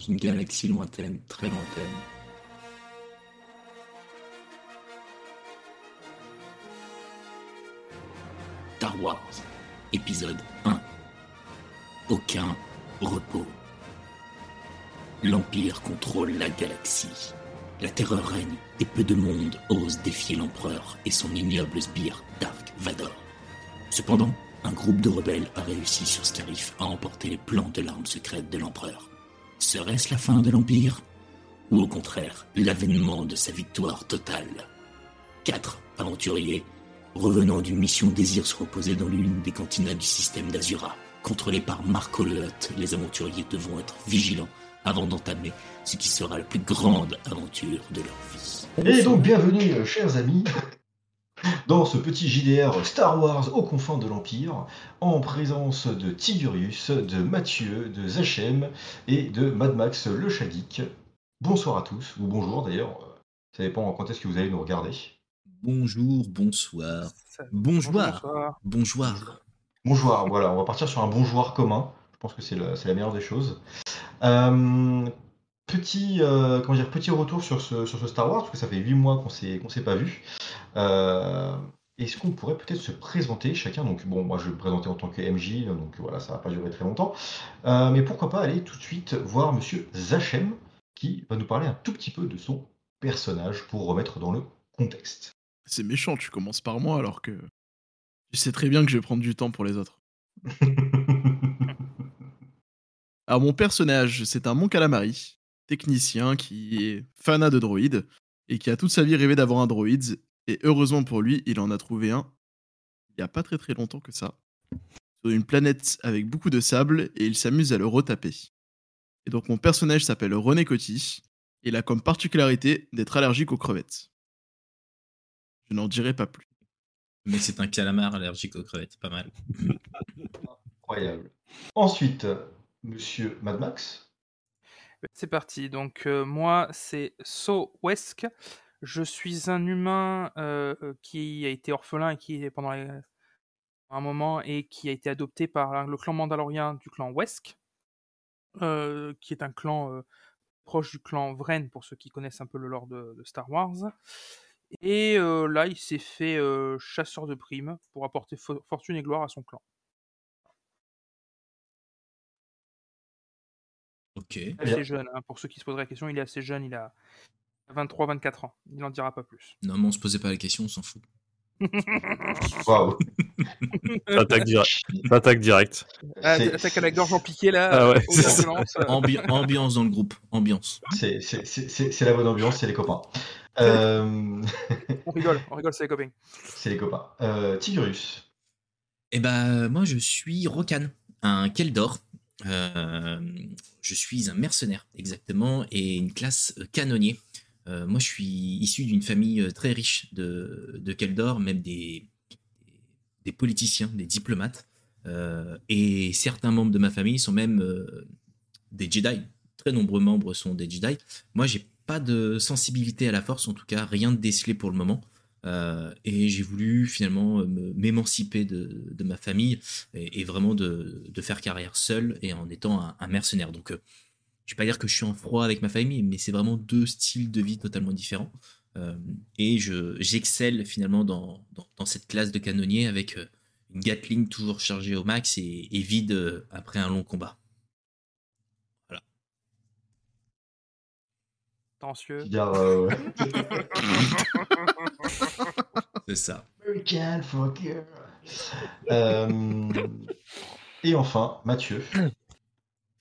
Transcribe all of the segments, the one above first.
une galaxie lointaine, très lointaine. Star Wars, épisode 1. Aucun repos. L'Empire contrôle la galaxie. La terreur règne et peu de monde ose défier l'Empereur et son ignoble sbire Dark Vador. Cependant, un groupe de rebelles a réussi sur Scarif à emporter les plans de l'arme secrète de l'Empereur. Serait-ce la fin de l'Empire? Ou au contraire, l'avènement de sa victoire totale? Quatre aventuriers, revenant d'une mission désirent se reposer dans l'une des cantinas du système d'Azura. Contrôlés par Marco les aventuriers devront être vigilants avant d'entamer ce qui sera la plus grande aventure de leur vie. Et donc bienvenue, euh, chers amis, dans ce petit JDR Star Wars aux confins de l'Empire, en présence de Tigurius, de Mathieu, de Zachem et de Mad Max le Shadik. Bonsoir à tous, ou bonjour d'ailleurs, ça dépend quand est-ce que vous allez nous regarder. Bonjour, bonsoir, bonjour, bonjour. Bonjour, voilà, on va partir sur un bonjour commun. Je pense que c'est la, c'est la meilleure des choses. Euh, petit, euh, comment dire, petit retour sur ce, sur ce Star Wars, parce que ça fait 8 mois qu'on s'est, qu'on s'est pas vu. Euh, est-ce qu'on pourrait peut-être se présenter chacun? Donc, bon, moi je vais me présenter en tant que MJ, donc voilà, ça va pas durer très longtemps. Euh, mais pourquoi pas aller tout de suite voir monsieur Zachem, qui va nous parler un tout petit peu de son personnage pour remettre dans le contexte. C'est méchant, tu commences par moi alors que tu sais très bien que je vais prendre du temps pour les autres. Alors mon personnage, c'est un Mon Calamari, technicien qui est fanat de droïdes et qui a toute sa vie rêvé d'avoir un droïde. Et heureusement pour lui, il en a trouvé un il n'y a pas très très longtemps que ça. Sur une planète avec beaucoup de sable et il s'amuse à le retaper. Et donc mon personnage s'appelle René Coty et il a comme particularité d'être allergique aux crevettes. Je n'en dirai pas plus. Mais c'est un calamar allergique aux crevettes, pas mal. Incroyable. Ensuite, monsieur Mad Max. C'est parti. Donc euh, moi, c'est So Wesk. Je suis un humain euh, euh, qui a été orphelin et qui pendant un moment et qui a été adopté par le clan mandalorien du clan Wesk, qui est un clan proche du clan Vren pour ceux qui connaissent un peu le lore de, Star Wars. Et là, il s'est fait chasseur de primes pour apporter fo- fortune et gloire à son clan. Ok. Il est Bien. assez jeune, hein, pour ceux qui se poseraient la question, il est assez jeune, il a 23-24 ans. Il n'en dira pas plus. Non, mais on se posait pas la question, on s'en fout. Waouh. Attaque direct. Attaque direct. Ah, Attaque à la gorge en piqué là, Ah ouais, euh, Ambi- ambiance dans le groupe, ambiance. C'est, la bonne ambiance, c'est les copains. Euh, on rigole, on rigole, c'est les copains. c'est les copains. Euh, Tigurius. Eh ben, moi, je suis Rokan, un Keldor. Euh, je suis un mercenaire, exactement, et une classe euh, canonnier. Euh, moi, je suis issu d'une famille très riche de, de Keldor, même des, des politiciens, des diplomates. Et certains membres de ma famille sont même des Jedi. Très nombreux membres sont des Jedi. Moi, j'ai pas de sensibilité à la force, en tout cas, rien de décelé pour le moment. Euh, et j'ai voulu finalement euh, m'émanciper de, ma famille et, vraiment de, faire carrière seul et en étant un, mercenaire. Donc, euh, je vais pas dire que je suis en froid avec ma famille, mais c'est vraiment deux styles de vie totalement différents. Et je j'excelle finalement dans, cette classe de canonnier avec une Gatling toujours chargée au max et, vide après un long combat. Euh. C'est ça. American fucker. Euh, et enfin, Mathieu.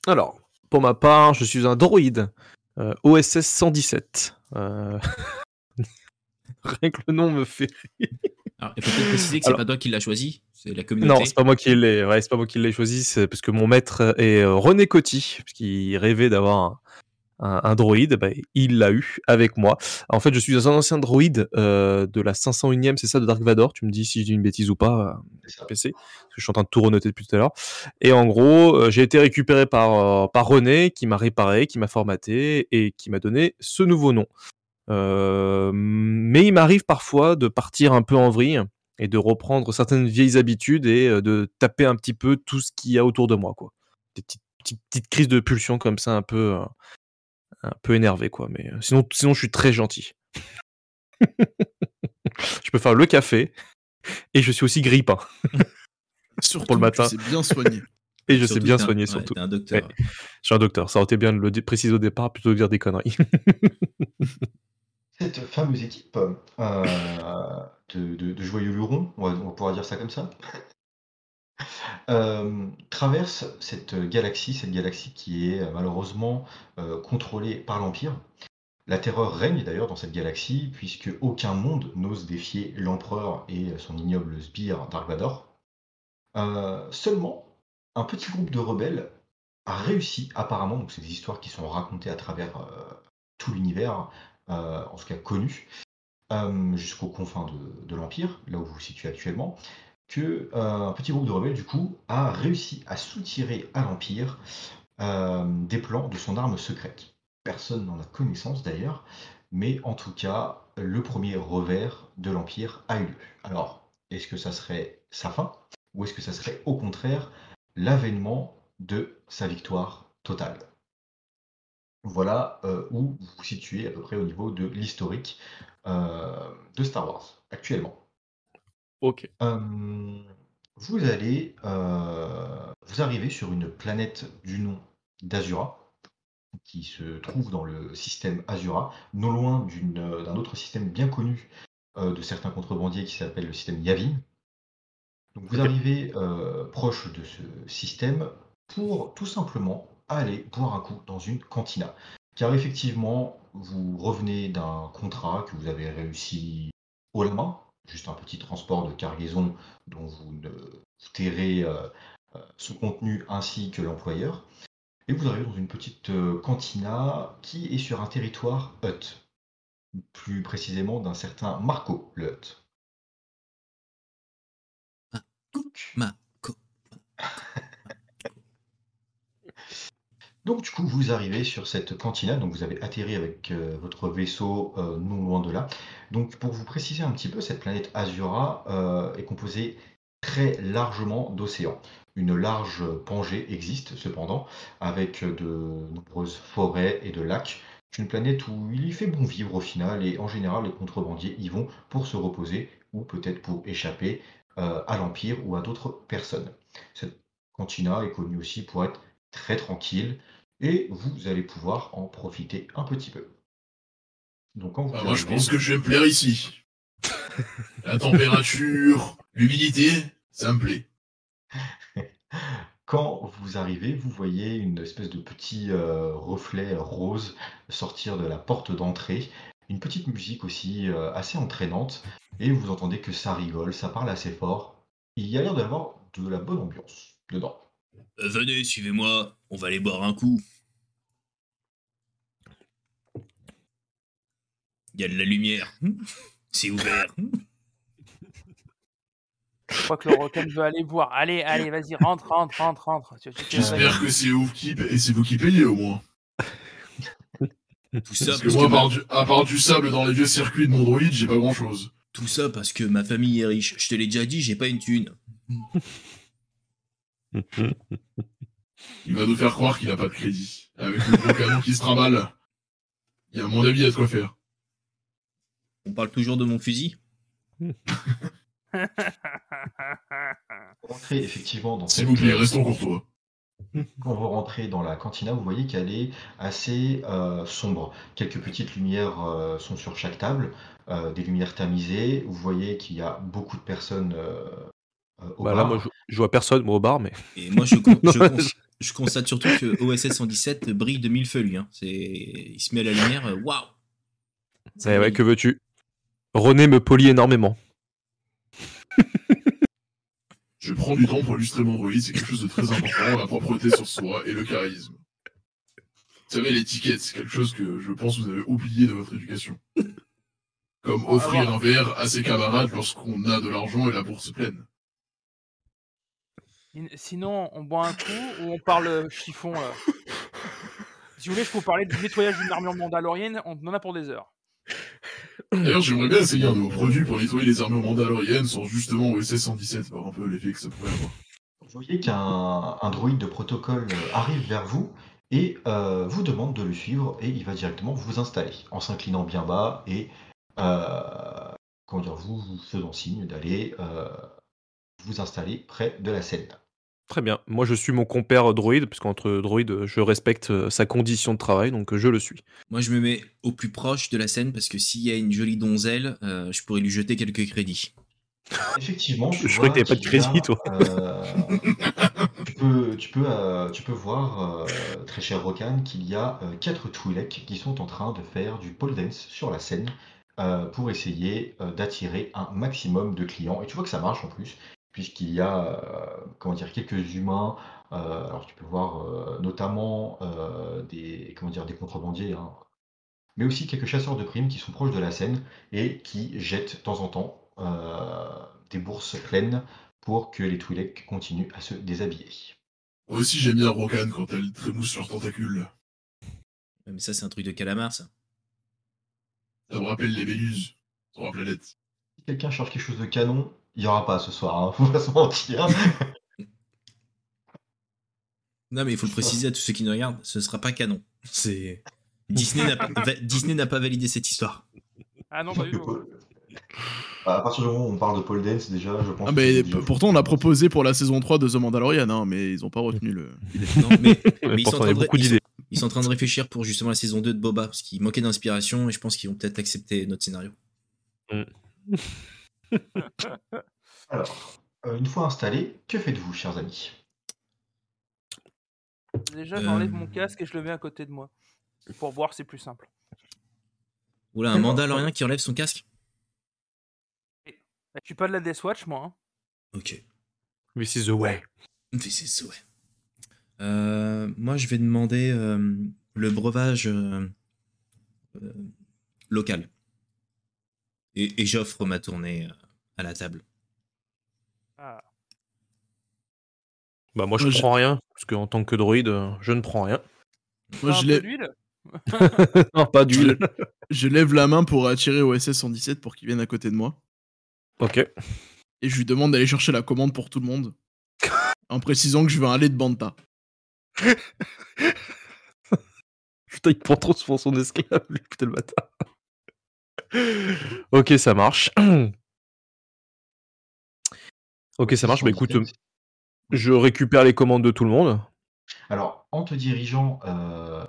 Alors, pour ma part, je suis un droïde euh, OSS 117. Euh, Rien que le nom me fait. Alors, il faut peut-être préciser que c'est Alors- pas toi qui l'as choisi, c'est la communauté. Non, c'est pas moi qui l'ai. Ouais, c'est pas moi qui l'ai choisi. C'est parce que mon maître est euh, René Coty, puisqu'il rêvait d'avoir un, un, un droïde. Bah, il l'a eu avec moi. En fait, je suis un ancien droïde euh, de la 501e, c'est ça, de Dark Vador? Tu me dis si je dis une bêtise ou pas. euh. PC, parce que je suis en train de tout renoter depuis tout à l'heure. Et en gros, euh, j'ai été récupéré par, par René, qui m'a réparé, qui m'a formaté et qui m'a donné ce nouveau nom. Mais il m'arrive parfois de partir un peu en vrille et de reprendre certaines vieilles habitudes et de taper un petit peu tout ce qu'il y a autour de moi, quoi. Des petites petite, petite crise de pulsion comme ça, un peu, un peu énervé, quoi. Mais euh, sinon, sinon, je suis très gentil. je peux faire le café et je suis aussi grippin. Surtout, Pour le matin. C'est bien soigné. Et je sais bien un- soigner ouais, surtout. un docteur. Ouais. Je suis un docteur. Ça aurait été bien de le préciser au départ plutôt que de dire des conneries. Cette fameuse équipe euh, de, de- de joyeux lurons, on va, on va pouvoir dire ça comme ça, euh, traverse cette galaxie, cette galaxie qui est euh, malheureusement euh, contrôlée par l'Empire. La terreur règne d'ailleurs dans cette galaxie, puisque aucun monde n'ose défier l'empereur et son ignoble sbire Dark Vador. Seulement, un petit groupe de rebelles a réussi, apparemment, donc c'est des histoires qui sont racontées à travers tout l'univers, en tout cas connu, jusqu'aux confins de, de l'Empire, là où vous vous situez actuellement, que euh, un petit groupe de rebelles, du coup, a réussi à soutirer à l'Empire euh, des plans de son arme secrète. Personne n'en a connaissance d'ailleurs, mais en tout cas, le premier revers de l'Empire a eu lieu. Alors, est-ce que ça serait sa fin, ou est-ce que ça serait au contraire l'avènement de sa victoire totale? Voilà euh, où vous vous situez à peu près au niveau de l'historique de Star Wars actuellement. Ok. Euh, vous allez, euh, vous arrivez sur une planète du nom d'Azura, qui se trouve dans le système Azura, non loin euh, d'un autre système bien connu euh, de certains contrebandiers qui s'appelle le système Yavin. Donc vous arrivez proche de ce système pour tout simplement aller boire un coup dans une cantina. Car effectivement, vous revenez d'un contrat que vous avez réussi haut la main, juste un petit transport de cargaison dont vous ne vous tairez euh, son contenu ainsi que l'employeur. Et vous arrivez dans une petite euh, cantina qui est sur un territoire Hut. Plus précisément d'un certain Marco, le Hut. Ma- Donc du coup, vous arrivez sur cette cantina, donc vous avez atterri avec euh, votre vaisseau euh, non loin de là. Donc pour vous préciser un petit peu, cette planète Azura euh, est composée très largement d'océans. Une large Pangée existe cependant, avec de nombreuses forêts et de lacs. C'est une planète où il y fait bon vivre au final, et en général les contrebandiers y vont pour se reposer, ou peut-être pour échapper à l'Empire ou à d'autres personnes. Cette cantina est connue aussi pour être très tranquille, et vous allez pouvoir en profiter un petit peu. Donc quand vous Bah, moi, je pense que je vais me plaire ici. La température, l'humidité, ça me plaît. Quand vous arrivez, vous voyez une espèce de petit euh, reflet rose sortir de la porte d'entrée, une petite musique aussi euh, assez entraînante, et vous entendez que ça rigole, ça parle assez fort. Il y a l'air d'avoir de la bonne ambiance dedans. Euh, venez, suivez-moi, on va aller boire un coup. Il y a de la lumière. C'est ouvert. Je crois que le requin veut aller voir. Allez, allez, vas-y, rentre, rentre, rentre, rentre. J'espère que c'est vous qui et c'est vous qui payez au moins. Tout ça, Parce que moi, que à part, du, à part du sable dans les vieux circuits de mon droïde, j'ai pas grand chose. tout ça parce que ma famille est riche. Je te l'ai déjà dit, j'ai pas une thune. Il va nous faire croire qu'il a pas de crédit. Avec le gros canon qui se trimballe. Il y a à mon avis à de quoi faire. On parle toujours de mon fusil? Vous rentrez effectivement dans S'il vous plaît, restons courtois. Quand vous rentrez dans la cantina, vous voyez qu'elle est assez euh, sombre. Quelques petites lumières euh, sont sur chaque table, euh, des lumières tamisées. Vous voyez qu'il y a beaucoup de personnes au Bah là, bar. moi, je, je vois personne, moi, au bar, mais. Et moi, je, con- je, Non, cons- je constate surtout que OSS 117 brille de mille feux, lui. hein. C'est... Il se met à la lumière, waouh Ça Eh ouais, que veux-tu? René me polie énormément. Je prends du temps pour illustrer mon droïde, c'est quelque chose de très important, la propreté sur soi et le charisme. Vous savez, l'étiquette, c'est quelque chose que je pense que vous avez oublié de votre éducation. Comme offrir un verre à ses camarades lorsqu'on a de l'argent et la bourse pleine. In- Sinon, on boit un coup ou on parle euh, chiffon là Si vous voulez, je peux vous parler du nettoyage d'une armure mandalorienne, on en a pour des heures. D'ailleurs, j'aimerais bien essayer un de vos produits pour nettoyer les armures mandaloriennes sans justement OSS 117, voir un peu l'effet que ça pourrait avoir. Vous voyez qu'un un droïde de protocole euh, arrive vers vous et euh, vous demande de le suivre et il va directement vous installer en s'inclinant bien bas et euh, comment dire, vous, vous faisant signe d'aller euh, vous installer près de la scène. Très bien. Moi, je suis mon compère droïde, parce qu'entre droïdes, je respecte euh, sa condition de travail, donc euh, je le suis. Moi, je me mets au plus proche de la scène parce que s'il y a une jolie donzelle, euh, je pourrais lui jeter quelques crédits. Effectivement, tu Je croyais que t'avais pas de crédit, toi. euh, tu peux, tu peux, euh, tu peux voir, euh, très cher Rokan, qu'il y a euh, quatre Twi'lek qui sont en train de faire du pole dance sur la scène euh, pour essayer euh, d'attirer un maximum de clients. Et tu vois que ça marche en plus, puisqu'il y a euh, comment dire, quelques humains. euh, alors tu peux voir euh, notamment euh, des, comment dire, des contrebandiers, hein, mais aussi quelques chasseurs de primes qui sont proches de la scène et qui jettent de temps en temps euh, des bourses pleines pour que les Twi'lek continuent à se déshabiller. Moi aussi, j'aime bien Rokan quand elle trémousse leurs tentacules. Mais ça, c'est un truc de calamar, ça. Ça me rappelle les Vénus sur la planète. Si quelqu'un cherche quelque chose de canon, il n'y aura pas ce soir, hein, faut pas se mentir. Non, mais il faut le préciser à tous ceux qui nous regardent, ce sera pas canon. C'est Disney n'a pas, va- Disney n'a pas validé cette histoire. Ah non, pas du tout. à partir du moment où on parle de pole dance, déjà, je pense Ah, que mais c'est p- déjà- pourtant, on a proposé pour la saison 3 de The Mandalorian, hein, mais ils ont pas retenu le. l'idée. Non, mais, mais Mais ils, sont en train de, beaucoup ils sont- d'idées. ils sont en train de réfléchir pour justement la saison 2 de Boba, parce qu'il manquait d'inspiration et je pense qu'ils vont peut-être accepter notre scénario. Alors, euh, une fois installé, que faites-vous, chers amis? Déjà, j'enlève Euh. mon casque et je le mets à côté de moi. Pour voir, c'est plus simple. Oula, un Mandalorien qui enlève son casque? Je suis pas de la Death Watch, moi. hein. Ok. This is the way. This is the way. Euh, moi, je vais demander euh, le breuvage euh, local. Et, et j'offre ma tournée euh, à la table. Ah. Bah, moi, je Moi, je- prends rien, parce qu'en tant que droïde, euh, je ne prends rien. Moi, je non, pas d'huile. Je lève la main pour attirer OSS 117 pour qu'il vienne à côté de moi. ok. Et je lui demande d'aller chercher la commande pour tout le monde. En précisant que je veux un lait de Banta. Putain, il prend trop pour son esclave, lui, putain le bâtard. ok, ça marche. ok, ça marche. Bah écoute, euh, je récupère les commandes de tout le monde. Alors, en te dirigeant euh,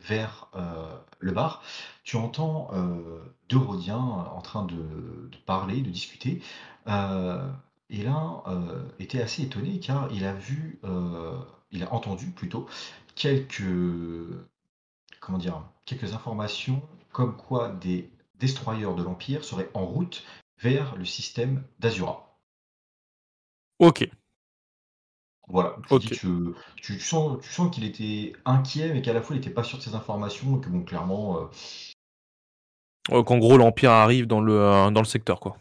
vers euh, le bar, tu entends euh, deux Rhodiens en train de, de parler, de discuter. Et l'un était assez étonné car il a vu, il a entendu plutôt quelques, comment dire, quelques informations comme quoi des destroyers de l'Empire seraient en route vers le système d'Azura. Ok. Voilà, tu, Ok. dis que tu, tu sens, tu sens qu'il était inquiet, mais qu'à la fois il n'était pas sûr de ces informations, et que bon, clairement, euh, Euh, Qu'en gros, l'Empire arrive dans le, euh, dans le secteur, quoi.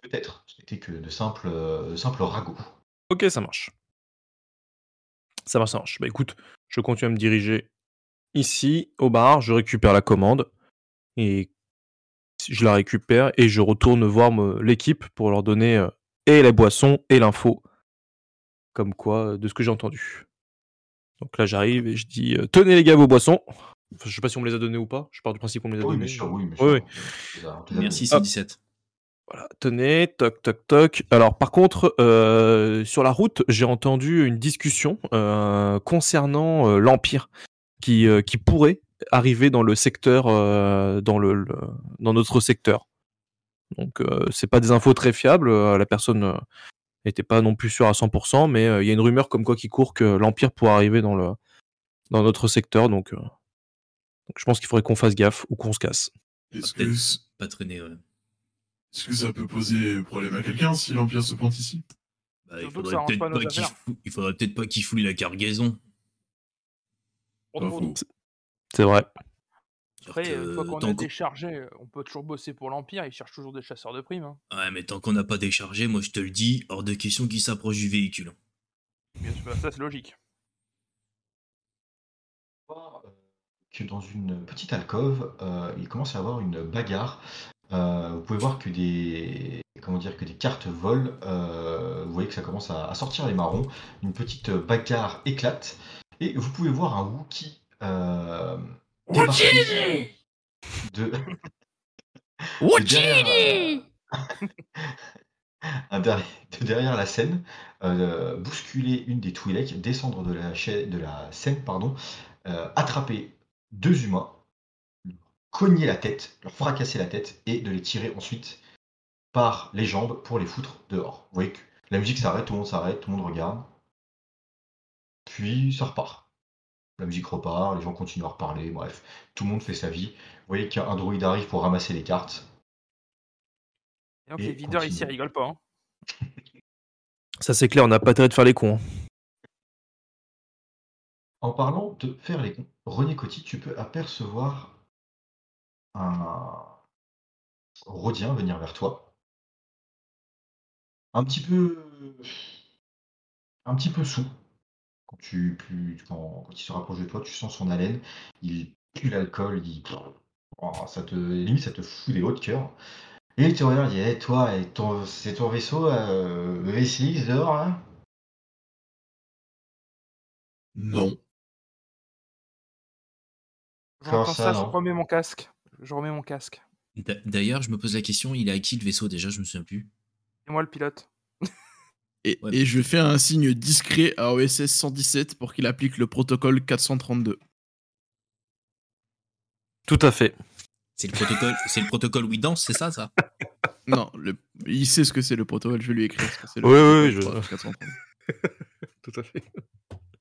peut-être, ce n'était que de simples, de simples ragots. Ok, ça marche. Ça marche, ça marche. Bah écoute, je continue à me diriger ici, au bar, je récupère la commande, et je la récupère, et je retourne voir l'équipe pour leur donner et la boisson et l'info, comme quoi, euh, de ce que j'ai entendu. Donc là, j'arrive et je dis euh, Tenez les gars vos boissons. Enfin, je sais pas si on me les a donnés ou pas. Je pars du principe qu'on me les a Oui, donnés. sûr, oui, bien Oui, sûr. les les Merci donnés. 117. Voilà, tenez, toc, toc, toc. Alors, par contre, euh, sur la route, j'ai entendu une discussion euh, concernant euh, l'Empire qui, euh, qui pourrait arriver dans le secteur, euh, dans, le, le- dans notre secteur. Donc, euh, c'est pas des infos très fiables. euh, la personne n'était pas non plus sûre à 100%, mais euh, il y a une rumeur comme quoi qui court que l'Empire pourrait arriver dans, le, dans notre secteur. Donc, euh, donc je pense qu'il faudrait qu'on fasse gaffe ou qu'on se casse. Est-ce que, Pas traîner, ouais. est-ce que ça peut poser problème à quelqu'un si l'Empire se pointe ici? Bah, il faudrait peut-être pas qu'il fou- il faudrait peut-être pas qu'il foule la cargaison. C'est vrai. Après, une fois qu'on qu'on- déchargé, on peut toujours bosser pour l'Empire, ils cherchent toujours des chasseurs de primes. hein. Ouais, mais tant qu'on n'a pas déchargé, moi je te le dis, hors de question qu'il s'approche du véhicule. Bien sûr, ça c'est logique. voir, que dans une petite alcôve, euh, il commence à y avoir une bagarre euh, vous pouvez voir que des, comment dire, que des cartes volent. euh, vous voyez que ça commence à, à sortir les marrons. Une petite bagarre éclate. Et vous pouvez voir un Wookie débarquer de, de derrière, un derrière, de derrière la scène, euh, bousculer une des Twi'lek, descendre de la, chaîne, de la scène, pardon, euh, attraper deux humains, leur cogner la tête, leur fracasser la tête et de les tirer ensuite par les jambes pour les foutre dehors. Vous voyez que la musique s'arrête, tout le monde s'arrête, tout le monde regarde. Puis ça repart. La musique repart, les gens continuent à reparler, bref, tout le monde fait sa vie. Vous voyez qu'un droïde arrive pour ramasser les cartes. Et donc Et les videurs ici rigolent pas. hein. Ça c'est clair, on n'a pas intérêt de faire les cons. hein. En parlant de faire les cons, René Coty, tu peux apercevoir un Rodien venir vers toi. Un petit peu. Un petit peu sous. Quand, tu, plus- quand, quand il se rapproche de toi, tu sens son haleine. Il pue l'alcool. Il... Oh, ça te, limite, ça te fout des hauts de cœur. Et il te regarde, il dit Eh, Toi, et ton- c'est ton vaisseau, euh, le VCX dehors là? Non. Comment J'entends ça, ça, je remets mon casque. Je remets mon casque. D'a- D'ailleurs, je me pose la question, il est à qui le vaisseau déjà Je me souviens plus. Et moi le pilote. Et, Ouais. et je fais un signe discret à OSS 117 pour qu'il applique le protocole 432. Tout à fait. C'est le protocole, c'est le protocole We Dance, c'est ça, ça? Non, le- il sait ce que c'est le protocole, je vais lui écrire ce que c'est le Oui, oui, protocole oui, 432. Tout à fait.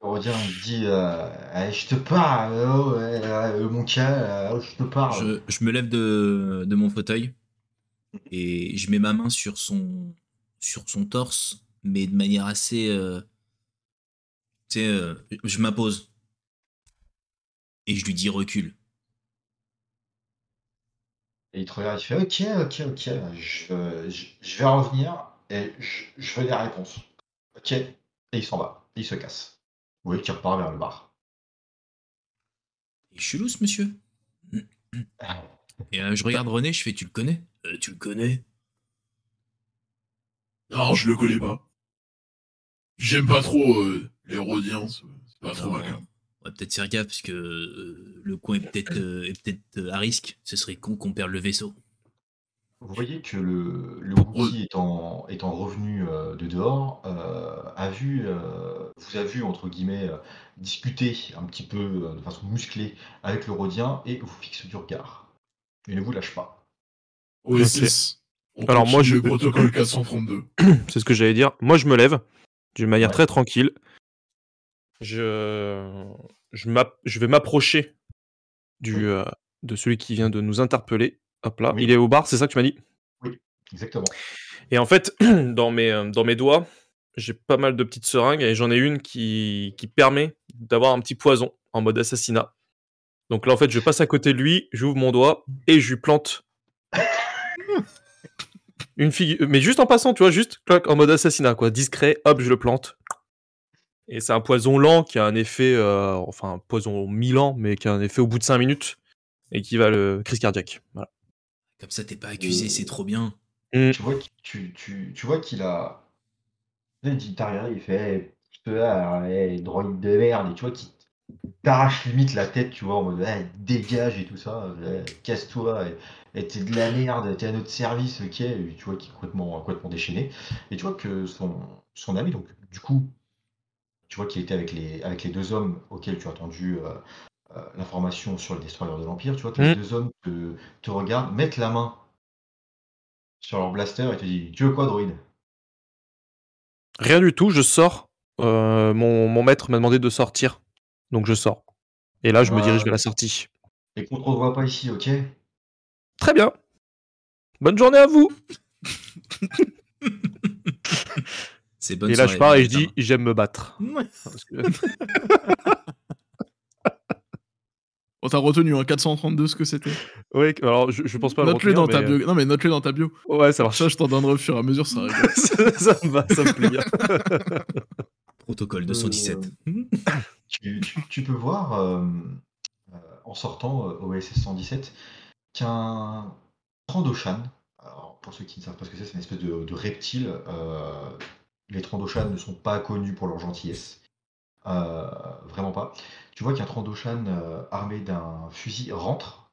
Il dit euh, Eh, Je te parle, oh, euh, mon cas, euh, je te parle. je, je me lève de, de mon fauteuil et je mets ma main sur son, sur son torse, mais de manière assez. euh, tu sais, euh, je m'impose. Et je lui dis recule. Et il te regarde, il fait Ok, ok, ok, je, je, je vais revenir et je, je veux des réponses. Ok, et il s'en va, et il se casse. Voyez qu'il repart vers le bar. Et je suis lousse, monsieur. Et euh, je regarde René, je fais Tu le connais? Euh, Tu le connais? Non, je le connais pas. J'aime pas trop euh, les Rhodiens, c'est pas trop Non, ma. On va peut-être faire gaffe parce que euh, le coin est peut-être euh, peut-être euh, à risque. Ce serait con qu'on perde le vaisseau. Vous voyez que le, le Wookie étant, étant revenu euh, de dehors, euh, a vu, euh, vous a vu, entre guillemets, euh, discuter un petit peu euh, de façon musclée avec le Rodien et vous fixe du regard. Il ne vous lâche pas. OSS. On Alors, moi, je- le protocole 432. C'est ce que j'allais dire. Moi, je me lève d'une manière Ouais. très tranquille. Je, je, vais m'approcher du, Oui. euh, de celui qui vient de nous interpeller. Hop là, Oui. il est au bar, c'est ça que tu m'as dit? Exactement. Et en fait, dans mes, euh, dans mes doigts, j'ai pas mal de petites seringues et j'en ai une qui, qui permet d'avoir un petit poison en mode assassinat. Donc là, en fait, je passe à côté de lui, j'ouvre mon doigt et je lui plante une figure. Mais juste en passant, tu vois, juste clac, en mode assassinat, quoi. Discret, hop, je le plante. Et c'est un poison lent qui a un effet, euh, enfin, un poison mi-lent, mais qui a un effet au bout de 5 minutes et qui va le crise cardiaque. Voilà. Comme ça, t'es pas accusé, c'est trop bien. Mm. Tu vois, qu'il- tu, tu, tu vois qu'il a. Il dit, il fait je te là, droïde de merde, et tu vois qu'il t'arrache limite la tête, tu vois, en mode dégage et tout ça, casse-toi, et, et t'es de la merde, t'es à notre service, ok, et tu vois qu'il est complètement, complètement déchaîné. Et tu vois que son, son ami, donc du coup, tu vois qu'il était avec les, avec les deux hommes auxquels tu as entendu euh, euh, l'information sur le destroyer de l'Empire, tu vois que les Mm. deux hommes te, te regardent, mettent la main sur leur blaster et te disent Tu veux quoi, droïde? Rien du tout, je sors. Euh, mon, mon maître m'a demandé de sortir. Donc je sors. Et là, je me Ouais. dirige vers la sortie. Et qu'on te revoit pas ici, ok? Très bien. Bonne journée à vous. C'est bonne et là, soirée, je pars et je dis j'aime me battre. Ouais. Parce que- On t'a retenu, hein, 432 ce que c'était. ouais, alors je, je pense pas le Note-le dans ta bio. Non, mais note-le dans ta bio. euh, Ouais, ça marche. Ça, je t'en donnerai au fur et à mesure, ça rigole. ça, ça me va, ça me plaît bien. Protocole 217. tu, tu- tu peux voir, euh, euh, en sortant euh, au SS 117, qu'un Trandoshan. Alors, pour ceux qui ne savent pas ce que c'est, c'est une espèce de, de reptile. Euh, les Trandoshan ne sont pas connus pour leur gentillesse. Euh, vraiment pas. Tu vois qu'un Trandoshan euh, armé d'un fusil rentre.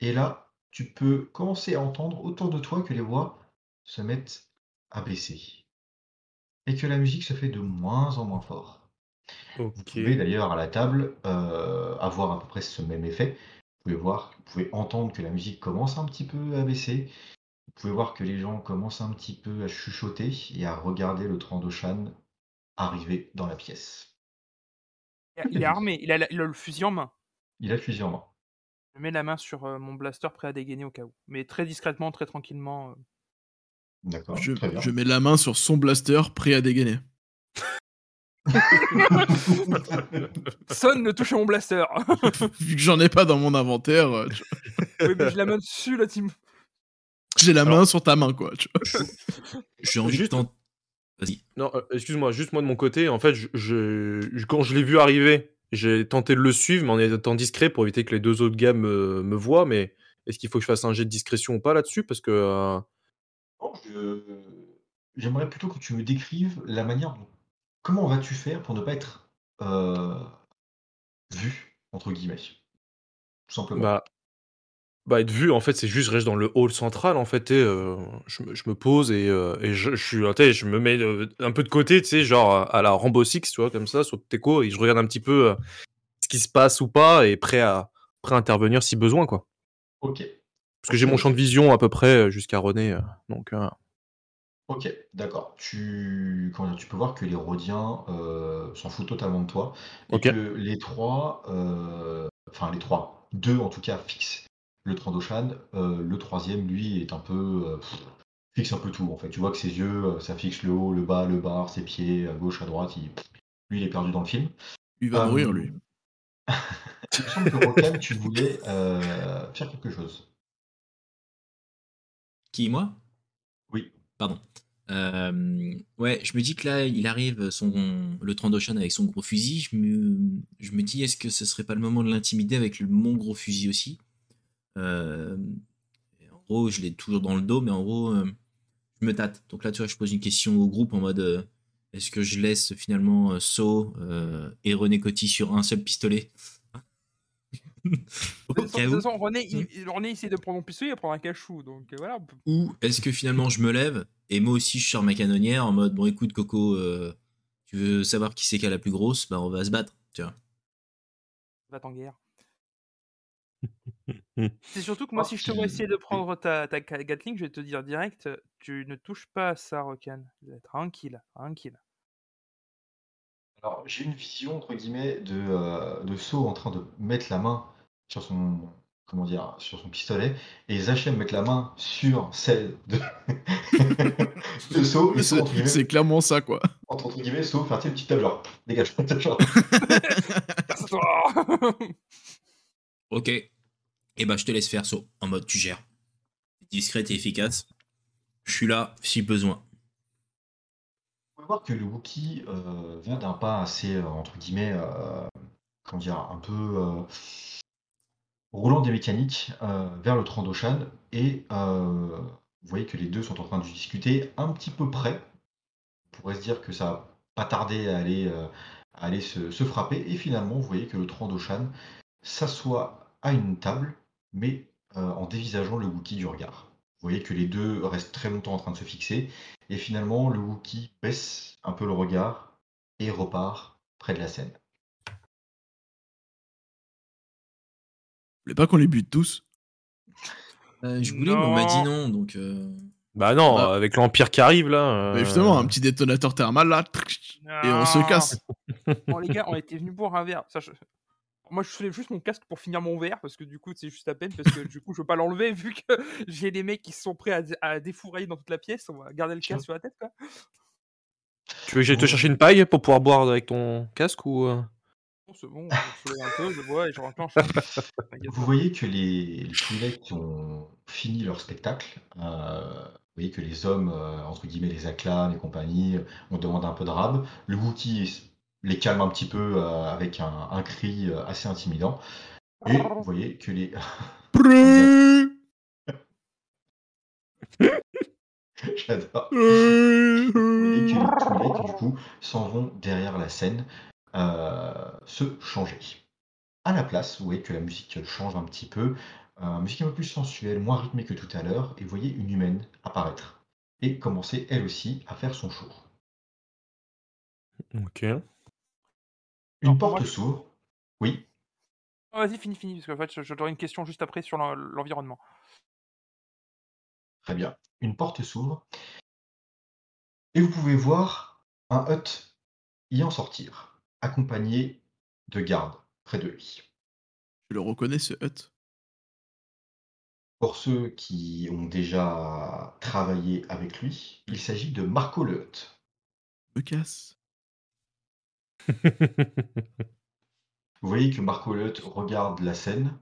Et là, tu peux commencer à entendre autour de toi que les voix se mettent à baisser. Et que la musique se fait de moins en moins fort. Vous pouvez d'ailleurs à la table euh, avoir à peu près ce même effet. Vous pouvez voir, vous pouvez entendre que la musique commence un petit peu à baisser. Vous pouvez voir que les gens commencent un petit peu à chuchoter et à regarder le Trandoshan arriver dans la pièce. Il est armé, il a, la- il a le fusil en main. Il a le fusil en main. Je mets la main sur euh, mon blaster prêt à dégainer au cas où. Mais très discrètement, très tranquillement. euh. D'accord, je mets la main sur son blaster, prêt à dégainer. Sonne ne touche à mon blaster Vu que j'en ai pas dans mon inventaire, euh, tu- Oui, mais je la main dessus, la team. j'ai la Alors- main sur ta main, quoi. tu vois. J'ai envie de Juste- tenter. Vas-y. Non, euh, excuse-moi, juste moi de mon côté, en fait, je, je- je- quand je l'ai vu arriver, j'ai tenté de le suivre, mais en étant discret pour éviter que les deux autres gars me, me voient. Mais est-ce qu'il faut que je fasse un jet de discrétion ou pas là-dessus? Parce que. euh, Non, je- J'aimerais plutôt que tu me décrives la manière dont... Comment vas-tu faire pour ne pas être euh, vu, entre guillemets? Tout simplement. bah, bah, être vu, en fait, c'est juste, je reste dans le hall central, en fait, et euh, je, me- je me pose et, euh, et je, je suis, tu sais, je me mets un peu de côté, tu sais, genre à la Rambo Six, tu vois, comme ça, sur Teco, et je regarde un petit peu ce qui se passe ou pas, et prêt à, prêt à intervenir si besoin, quoi. Ok. Parce que j'ai mon champ de vision à peu près jusqu'à René, euh, donc. Ok, d'accord. Tu, comment dire, tu peux voir que les Rhodiens euh, s'en foutent totalement de toi. Et Ok. que les trois, euh, enfin les trois, deux en tout cas fixent le Trandoshan. Euh, le troisième, lui, est un peu. euh, pff, fixe un peu tout en fait. Tu vois que ses yeux, euh, ça fixe le haut, le bas, le bas, ses pieds, à gauche, à droite. Il, lui, il est perdu dans le film. Il va Euh, mourir, lui. Il me semble que Rokan, tu voulais euh, faire quelque chose. Qui, moi? Pardon. Euh, ouais, je me dis que là, il arrive, son, le Trandoshan avec son gros fusil. Je me, je me dis, est-ce que ce serait pas le moment de l'intimider avec mon gros fusil aussi? Euh, En gros, je l'ai toujours dans le dos, mais en gros, euh, je me tâte. Donc là, tu vois, je pose une question au groupe en mode est-ce que je laisse finalement So et René Coty sur un seul pistolet? De toute façon, de où. toute façon, René, il, René essaie de prendre mon pistolet, il va prendre un cachou. Donc euh, voilà. Ou est-ce que finalement je me lève et moi aussi je sors ma canonnière en mode bon écoute Coco, euh, tu veux savoir qui c'est qui a la plus grosse? Bah on va se battre, tu vois. Va en guerre. C'est surtout que moi, Oh, si je te vois essayer de prendre ta, ta Ga- Gatling, je vais te dire direct, tu ne touches pas à ça, Rokan. Tranquille, tranquille. Alors, j'ai une vision, entre guillemets, de, euh, de So en train de mettre la main sur son, comment dire, sur son pistolet, et Zachem mettre la main sur celle de, de entre C'est guillemets, c'est clairement ça, quoi. entre, entre guillemets, So, faire une petite table, genre, dégage, genre. Ok. Et bah je te laisse faire So, en mode tu gères. Discrète et efficace. Je suis là si besoin. On peut voir que le Wookie euh, vient d'un pas assez, euh, entre guillemets, euh, comment dire, un peu roulant des mécaniques euh, vers le Trandoshan, et euh, vous voyez que les deux sont en train de discuter un petit peu près. On pourrait se dire que ça va pas tarder à aller, euh, se, frapper, et finalement, vous voyez que le Trandoshan s'assoit à une table, mais en dévisageant le Wookie du regard. Vous voyez que les deux restent très longtemps en train de se fixer, et finalement, le Wookie baisse un peu le regard et repart près de la scène. Voulez pas qu'on les bute tous? Euh, je voulais, mais on m'a dit Non. donc. euh, Bah non, Bah. avec l'Empire qui arrive là. euh, Bah, Justement, un petit détonateur thermal, là, et on se casse. Bon, les gars, on était venus boire un verre. Ça, je- Moi, je soulève juste mon casque pour finir mon verre, parce que du coup, c'est juste à peine, parce que du coup, je veux pas l'enlever, vu que j'ai des mecs qui sont prêts à, dé- à défourailler dans toute la pièce. On va garder le casque sur la tête, quoi. Tu veux que j'aille te chercher une paille pour pouvoir boire avec ton casque ou euh? C'est bon, je soulève un peu, je bois et je renclenche. Vous voyez que les, les qui ont fini leur spectacle, euh, vous voyez que les hommes, euh, entre guillemets, les Aklan et compagnie, on demande un peu de rab. Le Wookiee les calme un petit peu euh, avec un, un cri euh, assez intimidant. Et vous voyez que les, J'adore. Vous voyez que les mecs, du coup, s'en vont derrière la scène euh, se changer. À la place, vous voyez que la musique change un petit peu, euh, musique un peu plus sensuelle, moins rythmée que tout à l'heure, et vous voyez une humaine apparaître et commencer elle aussi à faire son show. Ok. Une Alors, porte moi, je- s'ouvre. Oui, Ah, Vas-y, finis, finis, parce qu'en fait, je- j'aurai une question juste après sur l'en- l'environnement. très bien. Une porte s'ouvre et vous pouvez voir un hut y en sortir, accompagné de gardes près de lui. Je le reconnais, ce hut. Pour ceux qui ont déjà travaillé avec lui, il s'agit de Marco le Hut. Me casse. Vous voyez que Marco le Hut regarde la scène,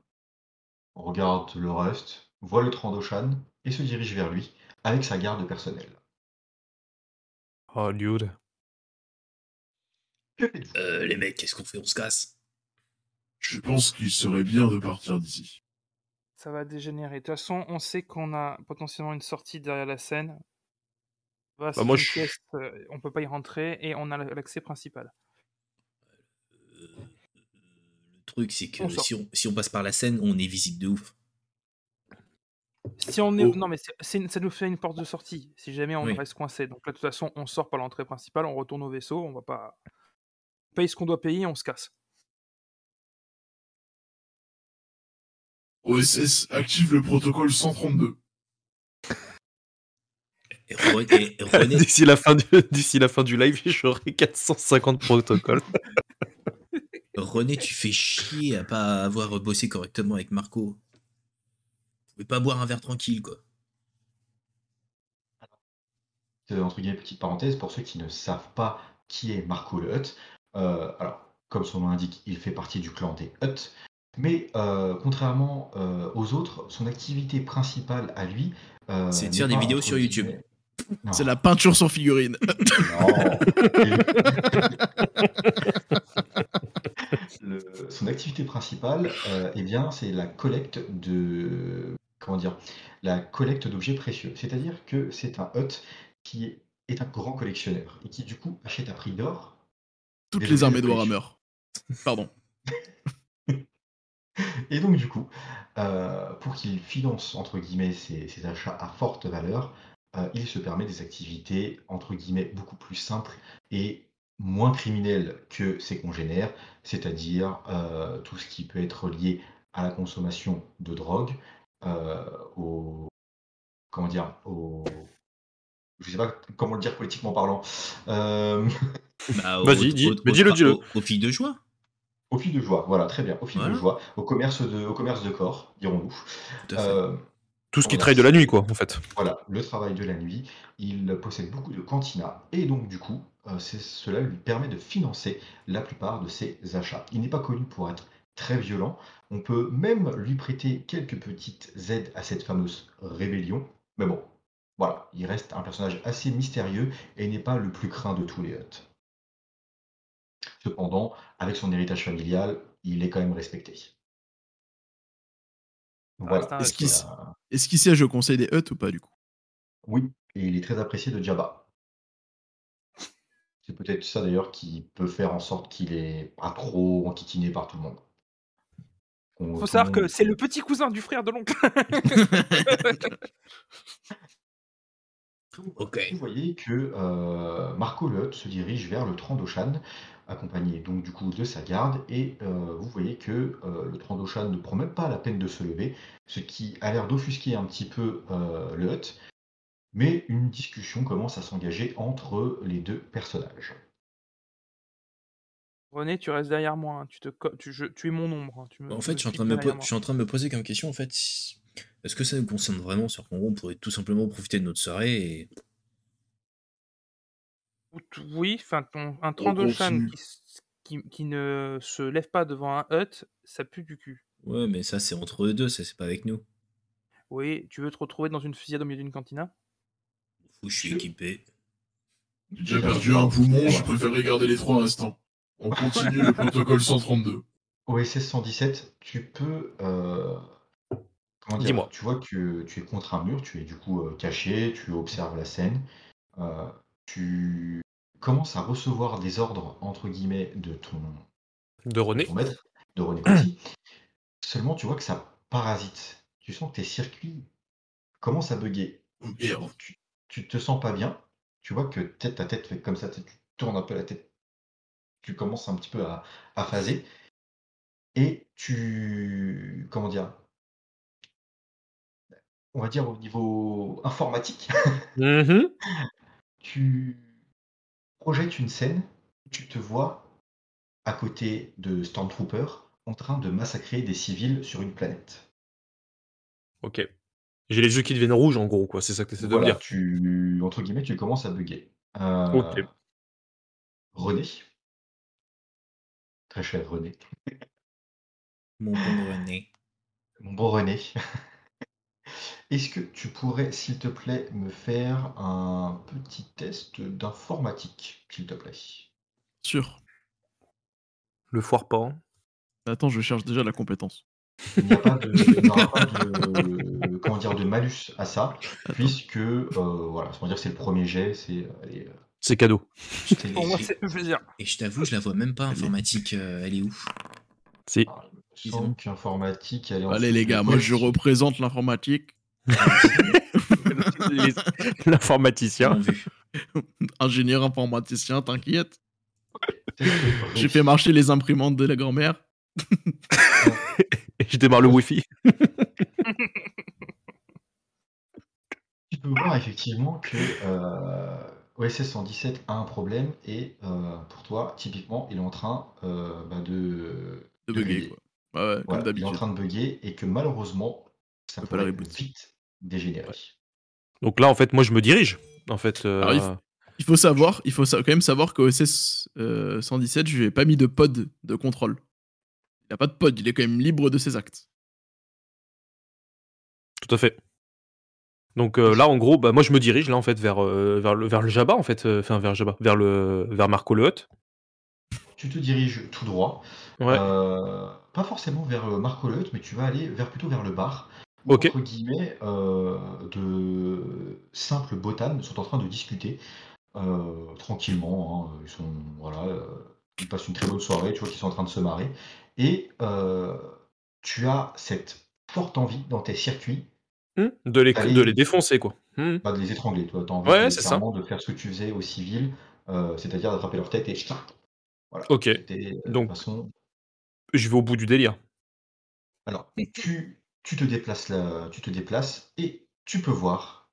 regarde le reste, voit le Trandoshan et se dirige vers lui avec sa garde personnelle. oh, dude. Que faites-vous Euh, les mecs, qu'est-ce qu'on fait? On se casse? Je pense qu'il serait bien de partir d'ici. Ça va dégénérer. De toute façon, on sait qu'on a potentiellement une sortie derrière la scène. Va, c'est moi, je- euh, on peut pas y rentrer et on a l'accès principal. Euh, Le truc, c'est que On si on, si on passe par la scène, on est visible de ouf. Si on est, Oh. non mais c'est- c'est- ça nous fait une porte de sortie. Si jamais on Oui. reste coincé, donc là de toute façon on sort par l'entrée principale, on retourne au vaisseau, on va pas paye ce qu'on doit payer, on se casse. OSS active le protocole 132. Et Re- et René, D'ici la, fin du... d'ici la fin du live, j'aurai 450 protocoles. René, tu fais chier à pas avoir bossé correctement avec Marco. Vous pouvez pas boire un verre tranquille, quoi. Euh, entre guillemets, petite parenthèse, pour ceux qui ne savent pas qui est Marco le Hut, euh, alors, comme son nom l'indique, il fait partie du clan des Hutt, mais euh, contrairement euh, aux autres, son activité principale à lui. euh, C'est de faire des vidéos sur YouTube. C'est la peinture sur figurine. Non. Le- son activité principale, euh, eh bien, c'est la collecte de comment dire, la collecte d'objets précieux. C'est-à-dire que c'est un hut qui est, est un grand collectionneur et qui du coup achète à prix d'or. Toutes les armées de. Warhammer. Pardon. Et donc du coup, euh, pour qu'il finance entre guillemets ses, ses achats à forte valeur, euh, il se permet des activités entre guillemets beaucoup plus simples et moins criminelles que ses congénères, c'est-à-dire euh, tout ce qui peut être lié à la consommation de drogue, au comment dire, au je sais pas comment le dire politiquement parlant, euh, Bah, au- Vas-y, dis- mais dis-le, dis-le. au- Aux filles de joie. au fil de joie, voilà, très bien, au fil de joie, au commerce de, au commerce de corps, dirons-nous. Tout. Euh, Tout ce qui traille de la nuit, quoi, en fait. Voilà, le travail de la nuit. Il possède beaucoup de cantinas et donc du coup, euh, cela lui permet de financer la plupart de ses achats. Il n'est pas connu pour être très violent. On peut même lui prêter quelques petites aides à cette fameuse rébellion. Mais bon, voilà, il reste un personnage assez mystérieux et n'est pas le plus craint de tous les Hutt. Cependant, avec son héritage familial, il est quand même respecté. Ah, voilà. un- Est-ce qu'il siège au conseil des huts ou pas, du coup? Oui, et il est très apprécié de Jabba. C'est peut-être ça d'ailleurs qui peut faire en sorte qu'il est pas trop enquiquiné par tout le monde. On- Faut savoir que c'est le petit cousin du frère de l'oncle. Vous voyez que euh, Marco Hutt se dirige vers le Trandoshan, accompagné donc du coup de sa garde, et euh, vous voyez que euh, le Trandoshan ne prend même pas la peine de se lever, ce qui a l'air d'offusquer un petit peu euh, le mais une discussion commence à s'engager entre les deux personnages. René, tu restes derrière moi. hein. Tu, te co- tu, je- tu es mon ombre. hein. Tu me- En fait, je suis, en train de me derrière po- moi. je suis en train de me poser comme question, en fait, si- est-ce que ça nous concerne vraiment C'est-à-dire qu'en gros, on pourrait tout simplement profiter de notre soirée et... Oui, enfin, ton- un Trandoshan continue. qui, qui, qui ne se lève pas devant un hut, ça pue du cul. Ouais, mais ça, c'est entre eux deux, ça, c'est pas avec nous. Oui, tu veux te retrouver dans une fusillade au milieu d'une cantina? Faut que je suis équipé. J'ai déjà perdu un poumon, je préfère regarder les trois restants. On continue le protocole 132. OSS 117, tu peux, euh, comment dire, Dis-moi. tu vois que tu es contre un mur, tu es du coup euh, caché, tu observes la scène, euh, tu commences à recevoir des ordres entre guillemets de ton, De de René. ton maître, de René Coty. Seulement, tu vois que ça parasite. Tu sens que tes circuits commencent à bugger. Merde. Tu, tu te sens pas bien. Tu vois que tête, ta tête fait comme ça, tu tournes un peu la tête. Tu commences un petit peu à, à phaser. Et tu. Comment dire On va dire au niveau informatique, Mhm. tu projettes une scène où tu te vois à côté de Stormtrooper en train de massacrer des civils sur une planète. Ok. J'ai les yeux qui deviennent rouges en gros, quoi. C'est ça que tu essaies de me Voilà, dire. tu, entre guillemets, tu commences à bugger. Euh, Ok. René, très cher René, Mon bon René. mon bon René, est-ce que tu pourrais, s'il te plaît, me faire un petit test d'informatique, s'il te plaît? Sûr. Le foire pas. hein. Attends, je cherche déjà la compétence. Il n'y a pas de, il n'y aura pas de, comment dire, de malus à ça, puisque, euh, voilà, on va dire que c'est le premier jet, c'est, allez, euh, C'est cadeau. c'est- Pour moi, c'est- c'est un plaisir. Et je t'avoue, je la vois même pas informatique. euh, elle est où Si. ah, il me semble qu'informatique, Allez les gars, moi je représente l'informatique. L'informaticien. Ingénieur informaticien, t'inquiète. J'ai fait marcher les imprimantes de la grand-mère. Et je démarre le Wi-Fi. Tu peux voir effectivement que euh, OSS 117 a un problème et euh, pour toi, typiquement, il est en train euh, bah, de, De de bugger, quoi. Ouais, ouais, comme Voilà, il est en d'habitude. train de bugger et que malheureusement, ça peut pas vite dégénérer. Donc là, en fait, moi, je me dirige. En fait, euh, Alors, il f- Il faut savoir, il faut sa- quand même savoir qu'OSS euh, 117, je lui ai pas mis de pod de contrôle. Il n'a pas de pod, il est quand même libre de ses actes. tout à fait. Donc euh, là, en gros, bah, moi, je me dirige là, en fait, vers, euh, vers, le, vers le Jabba, en fait. euh, Enfin, vers Jabba. Vers, le, vers Marco le Hutt. Tu te diriges tout droit, Ouais. euh, pas forcément vers euh, Marco Leut, mais tu vas aller vers, plutôt vers le bar. où, Ok. Entre guillemets, euh, de simples botanes sont en train de discuter tranquillement. hein. Ils sont voilà, ils passent une très bonne soirée. Tu vois qu'ils sont en train de se marrer. Et tu as cette forte envie dans tes circuits Hmm, de, les, de les défoncer, quoi. Hmm. bah, de les étrangler. Tu as envie Ouais, de, ça. de faire ce que tu faisais aux civils, euh, c'est-à-dire d'attraper leur tête et voilà. Ok. Euh, Donc- de façon Je vais au bout du délire. Alors, tu, tu te déplaces là, tu te déplaces et tu peux voir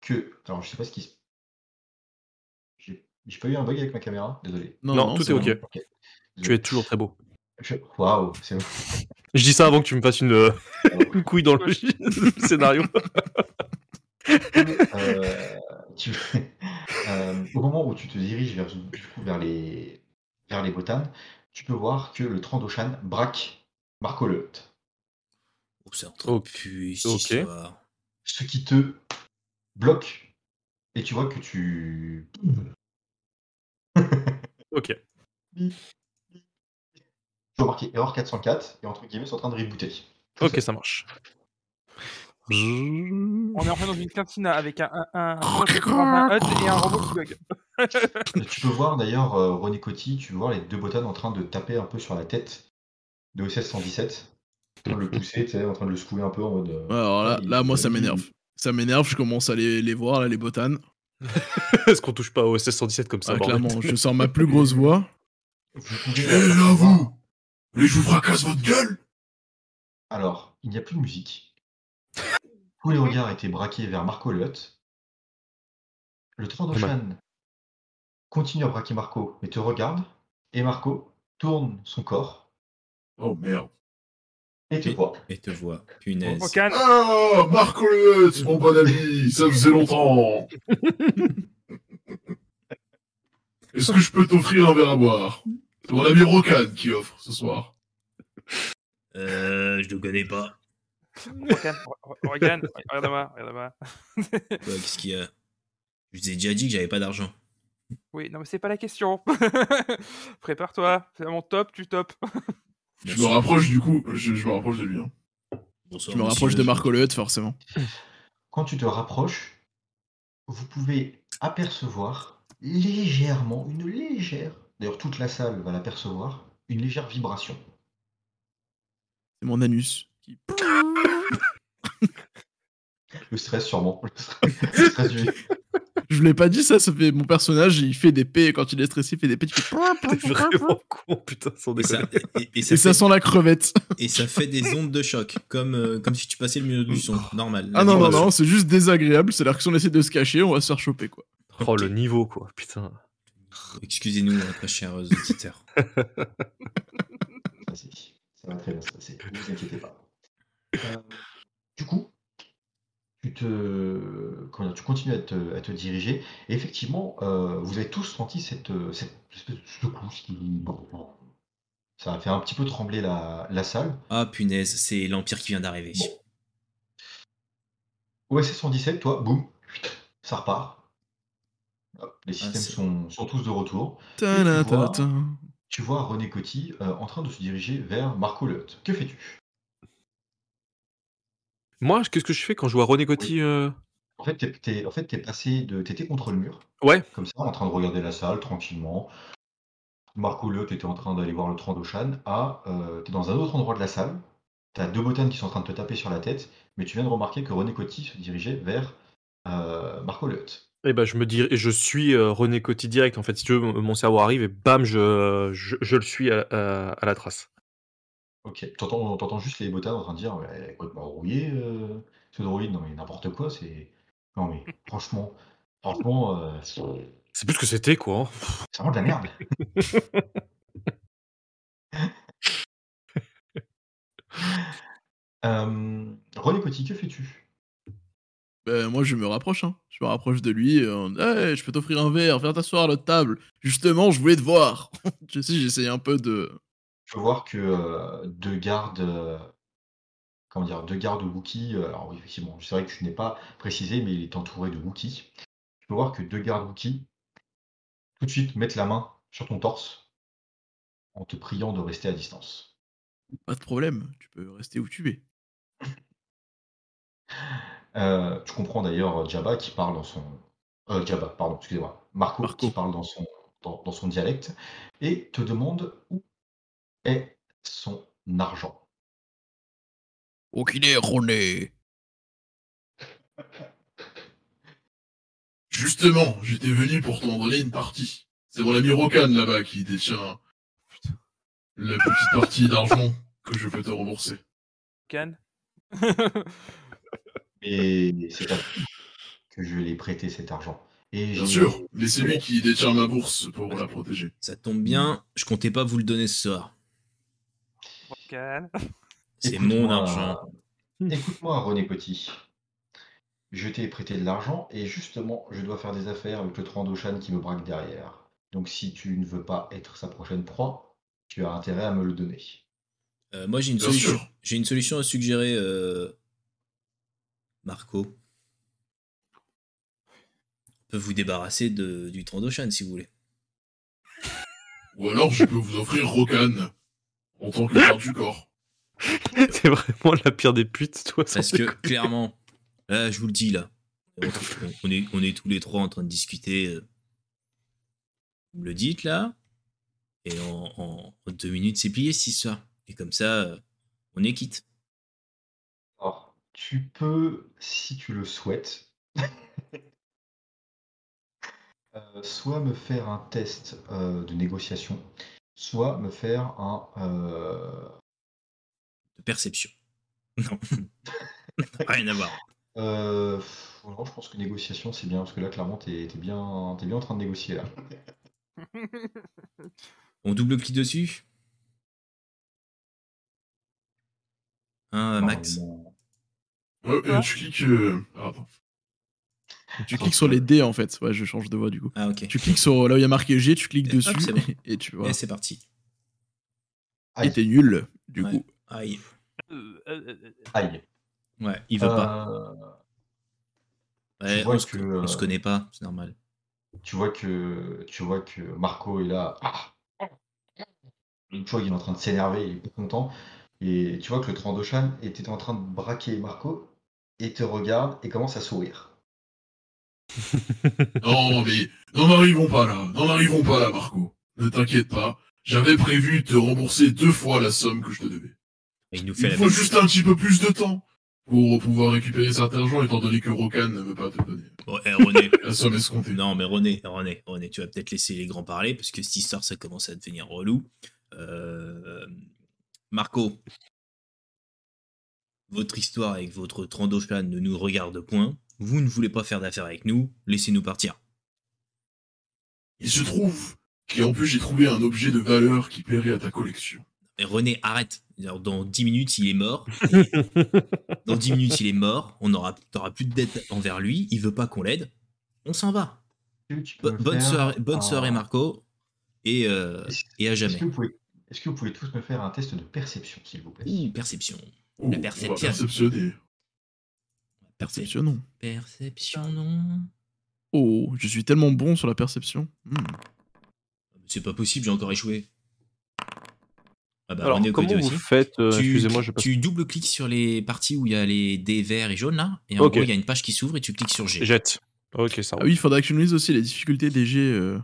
que. Alors, je sais pas ce qui se. J'ai j'ai pas eu un bug avec ma caméra, désolé. Non, tout est ok. Tu es toujours très beau. Je- Waouh, c'est Je dis ça avant que tu me fasses une, euh, une couille dans le scénario. Euh, tu- euh, au moment où tu te diriges vers, du coup, vers les, vers les botanes, tu peux voir que le Trandoshan braque Marco Leut. Oh, c'est entre Ok. plus Ok. histoire. Ce qui te bloque. Et tu vois que tu. ok. Tu vas marquer erreur 404 et entre guillemets, c'est en train de rebooter. Ok, ça marche. On est en fait dans une cantine avec un, un, un, un hut et un robot qui bug. Et tu peux voir d'ailleurs euh, René Coty, tu peux voir les deux botanes en train de taper un peu sur la tête de OSS 117. En train de le pousser, tu sais, en train de le secouer un peu en mode. euh, Ouais, alors là, moi, ça m'énerve. Ça m'énerve, je commence à les, les voir, là, les botanes. Est-ce qu'on touche pas au 1617 comme ça Ah, clairement, je sors ma plus grosse voix. Eh là, vous Mais je vous fracasse votre gueule Alors, il n'y a plus de musique. Tous les regards étaient braqués vers Marco le Hutt. Le Trandoshan continue à braquer Marco, mais te regarde. Et Marco tourne son corps Oh merde. et te voit. Et te vois, punaise. Ah, Marco Le Hutt, mon bon ami, ça faisait longtemps. Est-ce que je peux t'offrir un verre à boire? C'est mon ami Rocan qui offre ce soir. Euh, je le connais pas. Rocan, Rocan, regarde-moi, regarde-moi. Qu'est-ce qu'il y a? Je vous ai déjà dit que j'avais pas d'argent. Oui, non mais c'est pas la question. Prépare-toi, c'est mon top, tu top. Je me rapproche du coup, je, je me rapproche de lui. hein. Bonsoir, Je me rapproche de Marco Le forcément. Quand tu te rapproches, vous pouvez apercevoir légèrement, une légère, d'ailleurs toute la salle va l'apercevoir, une légère vibration. C'est mon anus. qui- Le stress sûrement. Le stress, le stress du... Je vous l'ai pas dit, ça, ça fait mon personnage, il fait des P, quand il est stressé, il fait des P, il fait... T'es vraiment con, putain, sans Et ça, et- et ça Et ça fait, sent la crevette. et ça fait des ondes de choc, comme, euh, comme si tu passais le milieu du son, normal. Ah non, non, non, c'est juste désagréable. C'est-à-dire que si on essaie de se cacher, on va se faire choper, quoi. Oh, le niveau, quoi, putain. Excusez-nous, hein, très chers auditeurs. Vas-y, ça va très bien se passer, ne vous inquiétez pas. Euh, te, comment dire, tu continues à te, à te diriger, et effectivement, euh, vous avez tous senti cette, euh, cette espèce de secousse qui. Ça a fait un petit peu trembler la, la salle. Ah punaise, c'est l'Empire qui vient d'arriver. Bon. OSS 117, toi, boum, ça repart. Hop, les systèmes c'est- sont, sont tous de retour. Vois-. Tu vois René Coty euh, en train de se diriger vers Marco Leut. Que fais-tu? Moi, qu'est-ce que je fais quand je vois René Coty euh, En fait, en t'es passé de. T'étais contre le mur, Ouais, comme ça, en train de regarder la salle tranquillement. Marco Leut était en train d'aller voir le Trandoshan. À, euh, t'es dans un autre endroit de la salle. T'as deux botanes qui sont en train de te taper sur la tête, mais tu viens de remarquer que René Coty se dirigeait vers euh, Marco Leut. et ben je me dis, je suis René Coty direct. En fait, si tu veux, mon mon cerveau arrive et bam, je, je, je le suis à, à- à la trace. Ok, t'entends, t'entends juste les botanes en train de dire ouais, complètement rouillé, euh, ce droïde, non mais n'importe quoi, c'est. Non mais franchement, franchement, euh, c'est C'est plus ce que c'était, quoi. hein. c'est vraiment de la merde. Euh, René Coty, que fais-tu? Ben, moi, je me rapproche, hein. Je me rapproche de lui. on- Hey, je peux t'offrir un verre, viens t'asseoir à notre table. Justement, je voulais te voir. je sais, j'essaye un peu de. Tu peux voir que euh, deux gardes, euh, comment dire, deux gardes Wookie, alors oui, effectivement, c'est vrai que ce n'est pas précisé, mais il est entouré de Wookie. Tu peux voir que deux gardes Wookie, tout de suite, mettent la main sur ton torse en te priant de rester à distance. Pas de problème, tu peux rester où tu es. Euh, tu comprends d'ailleurs Jabba qui parle dans son. Euh, Jabba, pardon, excusez-moi. Marco, Marco. qui parle dans son, dans, dans son dialecte et te demande où est son argent. Oh, qu'il est René Justement, j'étais venu pour t'en donner une partie. C'est mon ami Rokan là-bas qui détient la petite partie d'argent que je peux te rembourser. Can Et c'est à lui que je l'ai prêté cet argent. Et Bien sûr, mais c'est lui qui détient ma bourse pour la protéger. Ça tombe bien, je comptais pas vous le donner ce soir. C'est mon argent. Écoute-moi, René Petit. Je t'ai prêté de l'argent et justement, je dois faire des affaires avec le Trandoshan qui me braque derrière. Donc si tu ne veux pas être sa prochaine proie, tu as intérêt à me le donner. Euh, moi, j'ai une, solution. J'ai une solution à suggérer, euh, Marco. On peut vous débarrasser de, du Trandoshan si vous voulez. Ou alors je peux vous offrir Rokan en tant que garde du corps. T'es vraiment la pire des putes, toi. Parce que déconner. clairement, là, je vous le dis là, on, est, on est tous les trois en train de discuter. euh, Vous me le dites là, et en, en- en deux minutes, c'est plié cette histoire. Et comme ça, euh, on est quitte. Alors, tu peux, si tu le souhaites, euh, soit me faire un test euh, de négociation, soit me faire un... euh, De perception. Non. Rien à voir. euh, non, je pense que négociation c'est bien, parce que là clairement t'es t'es bien, t'es bien en train de négocier là. On double-clique dessus? Hein, Max? Ouais, Quoi euh, tu cliques. euh, Pardon. Tu cliques sur les dés en fait. Ouais, je change de voix du coup. Ah, ok. Tu cliques sur là où il y a marqué G, tu cliques Et dessus bon. et tu vois. Et c'est parti. Aïe. Et t'es nul, du Ouais. coup. Aïe. Euh, euh, euh, Aïe. Ouais, il veut pas. Euh, Ouais, vois on, se, que, on se euh, connaît pas, c'est normal. tu vois que tu vois que Marco est là. Ah tu vois qu'il est en train de s'énerver, il est pas content. Et tu vois que le Trandoshan était en train de braquer Marco et te regarde et commence à sourire. Non, mais n'en arrivons pas là, n'en arrivons pas là, Marco. Ne t'inquiète pas, j'avais prévu de te rembourser deux fois la somme que je te devais. Il nous fait Il la faut juste un petit peu plus de temps pour pouvoir récupérer cet argent, étant donné que Rokan ne veut pas te donner eh, René. la somme escomptée. non, mais René, René, René, tu vas peut-être laisser les grands parler parce que cette histoire, ça commence à devenir relou. Euh, Marco, votre histoire avec votre Trandoshan ne nous regarde point. Vous ne voulez pas faire d'affaires avec nous, laissez-nous partir. Il se trouve qu'en plus j'ai trouvé un objet de valeur qui plairait à ta collection. Mais René, arrête. Alors, Dans 10 minutes, il est mort. Dans 10 minutes, il est mort. On aura, t'auras plus de dette envers lui. Il veut pas qu'on l'aide. On s'en va. Bo- bonne soirée, bonne un- soirée, Marco. Et, euh, et à Est-ce jamais. que, vous pouvez... est-ce que vous pouvez tous me faire un test de perception, s'il vous plaît? Ouh, perception. La on va perception. perceptionner. Perception. Perception, non. Perception, non. Oh, je suis tellement bon sur la perception. Hmm. C'est pas possible, j'ai encore échoué. Ah bah, Alors, comment vous aussi. faites euh, Tu- Excusez-moi, je passe. Tu double-cliques sur les parties où il y a les dés verts et jaunes là, et en gros il y a une page qui s'ouvre et tu cliques sur G. Jette. Ok, ça Ah oui, il faudra que je lise aussi les difficultés des jets. Euh...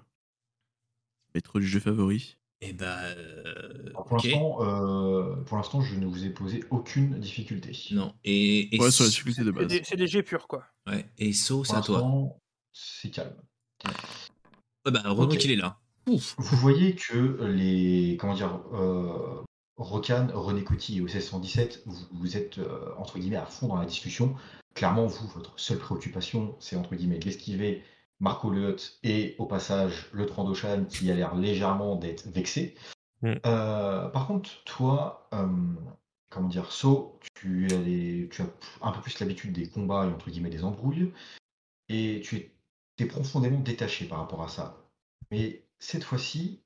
Maître du jeu favori. Et bah. euh, Alors, Pour ok. l'instant, euh, pour l'instant, je ne vous ai posé aucune difficulté. Non. Et, et Ouais, sur la so- difficulté de C'est base. des, c'est des jets purs, quoi. ouais, et So, Pour c'est à toi. c'est calme. Ouais, bah, heureusement Ok. qu'il est là. Ouf. Vous voyez que les comment dire euh, Rocan, René Coty et OCS 117, vous, vous êtes euh, entre guillemets à fond dans la discussion. Clairement, vous, votre seule préoccupation, c'est entre guillemets d'esquiver Marco Leut et au passage le Trandoshan qui a l'air légèrement d'être vexé. Mm. Euh, par contre, toi, euh, comment dire, So, tu as, les- tu as un peu plus l'habitude des combats et entre guillemets des embrouilles, et tu es, profondément détaché par rapport à ça. Mais cette fois-ci,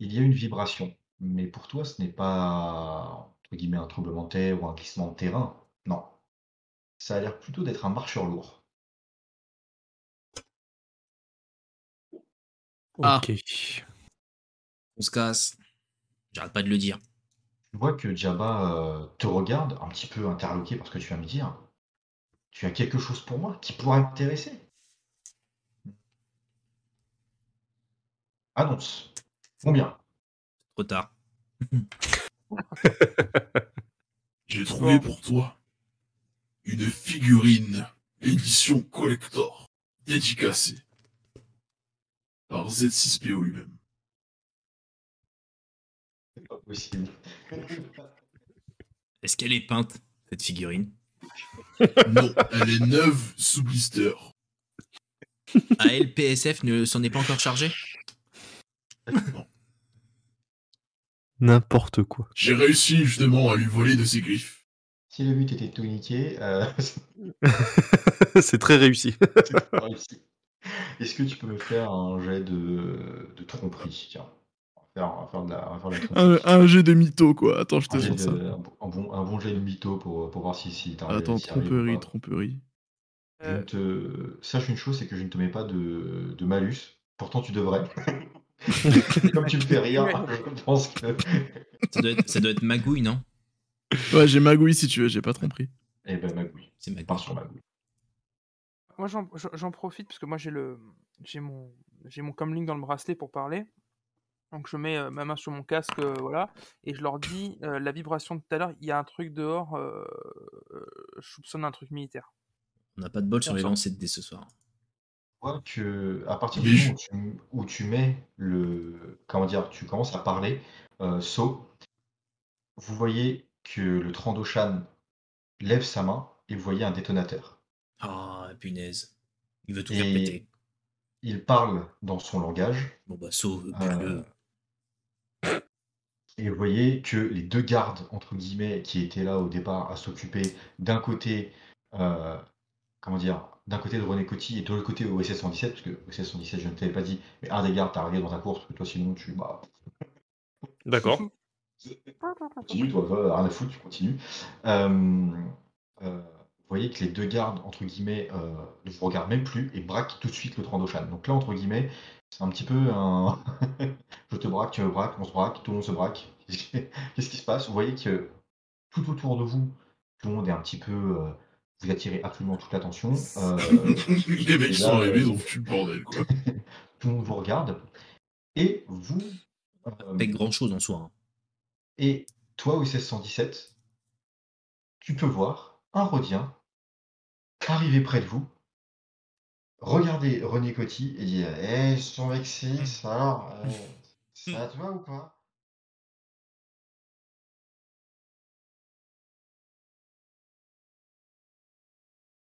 il y a une vibration. Mais pour toi, ce n'est pas entre guillemets un tremblement de terre ou un glissement de terrain. Non. Ça a l'air plutôt d'être un marcheur lourd. Ah. Ok. On se casse. J'arrête pas de le dire. Tu vois que Jabba euh, te regarde, un petit peu interloqué par ce que tu viens me dire. Tu as quelque chose pour moi qui pourrait m'intéresser Annonce. Combien? Trop tard. J'ai trouvé pour toi une figurine édition collector dédicacée par Z6PO lui-même. C'est pas possible. Est-ce qu'elle est peinte, cette figurine? Non, elle est neuve sous blister. ALPSF ne s'en est pas encore chargé Non. N'importe quoi. J'ai réussi justement à lui voler de ses griffes. Si le but était de tout niquer, euh, c'est très réussi. c'est pas réussi. Est-ce que tu peux me faire un jet de, de tromperie Tiens, on va faire, on va faire de la, on va faire de la tromperie. Un, un jet de mytho, quoi. Attends, je te Un, jet sors ça. de- un bon- un bon, un bon jet de mytho pour, pour voir si, si t'arrives Attends, si t'arrives ou tromperie, pas. tromperie. Je ne Euh, te... Sache une chose, c'est que je ne te mets pas de, de malus. Pourtant, tu devrais. Comme tu me fais rire, je pense que. ça doit, être, ça doit être Magouille, non? Ouais, j'ai magouille si tu veux, j'ai pas tromperie. Eh ben, Magouille. C'est Magouille. Part sur Magouille. Moi, j'en- profite parce que moi, j'ai le, j'ai mon, j'ai mon comlink dans le bracelet pour parler. Donc, je mets euh, ma main sur mon casque, euh, voilà, et je leur dis euh, la vibration de tout à l'heure. Il y a un truc dehors. euh, euh, je soupçonne un truc militaire. On n'a pas de bol sur les lancers de dés ce soir. Vois que à partir du je- moment où tu, où tu mets le. Comment dire Tu commences à parler, euh, So, vous voyez que le Trandoshan lève sa main et vous voyez un détonateur. Ah, punaise. Il veut tout Et- faire péter. Il parle dans son langage. Bon bah, sauve, Euh, Et vous voyez que les deux gardes, entre guillemets, qui étaient là au départ à s'occuper d'un côté, euh, comment dire, d'un côté de René Coty et de l'autre côté au OSS 117, parce que OSS 117, je ne t'avais pas dit, mais un des gardes t'a arrivé dans ta course, parce que toi sinon tu bah, D'accord. continues, toi, toi, rien à foutre, tu continues. Euh, euh, vous voyez que les deux gardes, entre guillemets, euh, ne vous regardent même plus et braquent tout de suite le Trandoshan. Donc là, entre guillemets, c'est un petit peu un. je te braque, tu me braques, on se braque, tout le monde se braque. Qu'est-ce qui se passe? Vous voyez que tout autour de vous, tout le monde est un petit peu. euh, vous attirez absolument toute l'attention. Euh, Les mecs sont arrivés, ils ont foutu le bordel, quoi. tout le monde vous regarde. Et vous. euh, Pas grand chose en soi. hein. et toi, au 1617, tu peux voir un Rhodien arriver près de vous, regarder René Coty et dire Eh, son Vexis, alors, euh, ça te va ou pas